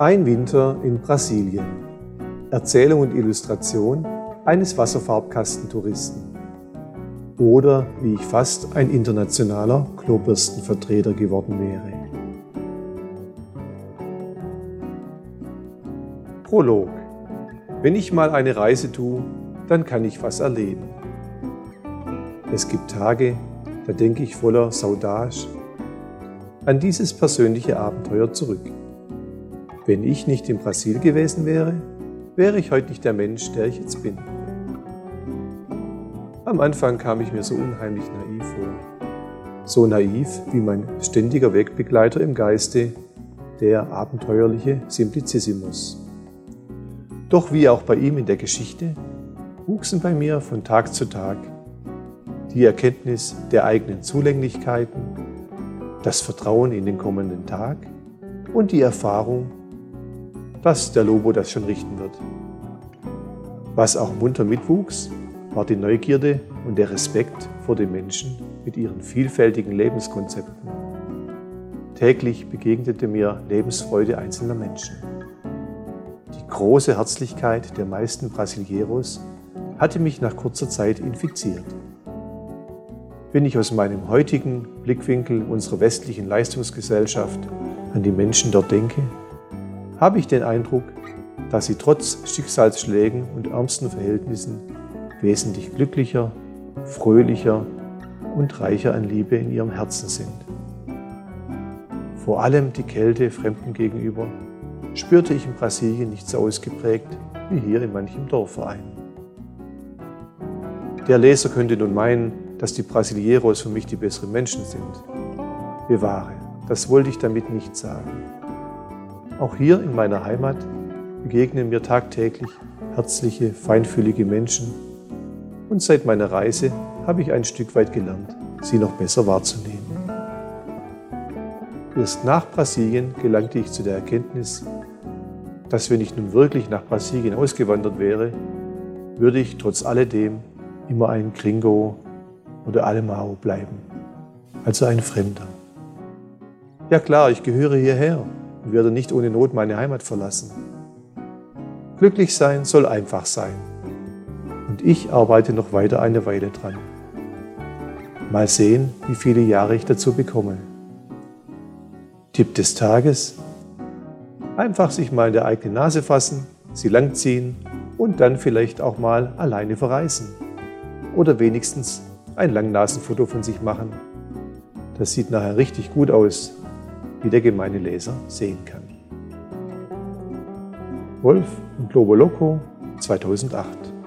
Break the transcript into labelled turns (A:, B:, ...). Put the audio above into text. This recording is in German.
A: Ein Winter in Brasilien. Erzählung und Illustration eines Wasserfarbkastentouristen. Oder wie ich fast ein internationaler Klobürstenvertreter geworden wäre. Prolog. Wenn ich mal eine Reise tue, dann kann ich was erleben. Es gibt Tage, da denke ich voller Saudage an dieses persönliche Abenteuer zurück. Wenn ich nicht in Brasil gewesen wäre, wäre ich heute nicht der Mensch, der ich jetzt bin. Am Anfang kam ich mir so unheimlich naiv vor. So naiv wie mein ständiger Wegbegleiter im Geiste, der abenteuerliche Simplicissimus. Doch wie auch bei ihm in der Geschichte, wuchsen bei mir von Tag zu Tag die Erkenntnis der eigenen Zulänglichkeiten, das Vertrauen in den kommenden Tag und die Erfahrung, dass der Lobo das schon richten wird. Was auch munter mitwuchs, war die Neugierde und der Respekt vor den Menschen mit ihren vielfältigen Lebenskonzepten. Täglich begegnete mir Lebensfreude einzelner Menschen. Die große Herzlichkeit der meisten Brasileros hatte mich nach kurzer Zeit infiziert. Wenn ich aus meinem heutigen Blickwinkel unserer westlichen Leistungsgesellschaft an die Menschen dort denke, habe ich den Eindruck, dass sie trotz Schicksalsschlägen und ärmsten Verhältnissen wesentlich glücklicher, fröhlicher und reicher an Liebe in ihrem Herzen sind. Vor allem die Kälte Fremden gegenüber spürte ich in Brasilien nicht so ausgeprägt wie hier in manchem Dorfverein. Der Leser könnte nun meinen, dass die Brasileros für mich die besseren Menschen sind. Bewahre, das wollte ich damit nicht sagen. Auch hier in meiner Heimat begegnen mir tagtäglich herzliche, feinfühlige Menschen und seit meiner Reise habe ich ein Stück weit gelernt, sie noch besser wahrzunehmen. Erst nach Brasilien gelangte ich zu der Erkenntnis, dass wenn ich nun wirklich nach Brasilien ausgewandert wäre, würde ich trotz alledem immer ein Gringo oder Alemao bleiben, also ein Fremder. Ja klar, ich gehöre hierher und werde nicht ohne Not meine Heimat verlassen. Glücklich sein soll einfach sein. Und ich arbeite noch weiter eine Weile dran. Mal sehen, wie viele Jahre ich dazu bekomme. Tipp des Tages. Einfach sich mal in der eigenen Nase fassen, sie langziehen und dann vielleicht auch mal alleine verreisen. Oder wenigstens ein Langnasenfoto von sich machen. Das sieht nachher richtig gut aus wie der gemeine Leser sehen kann. Wolf und Lobo Loco 2008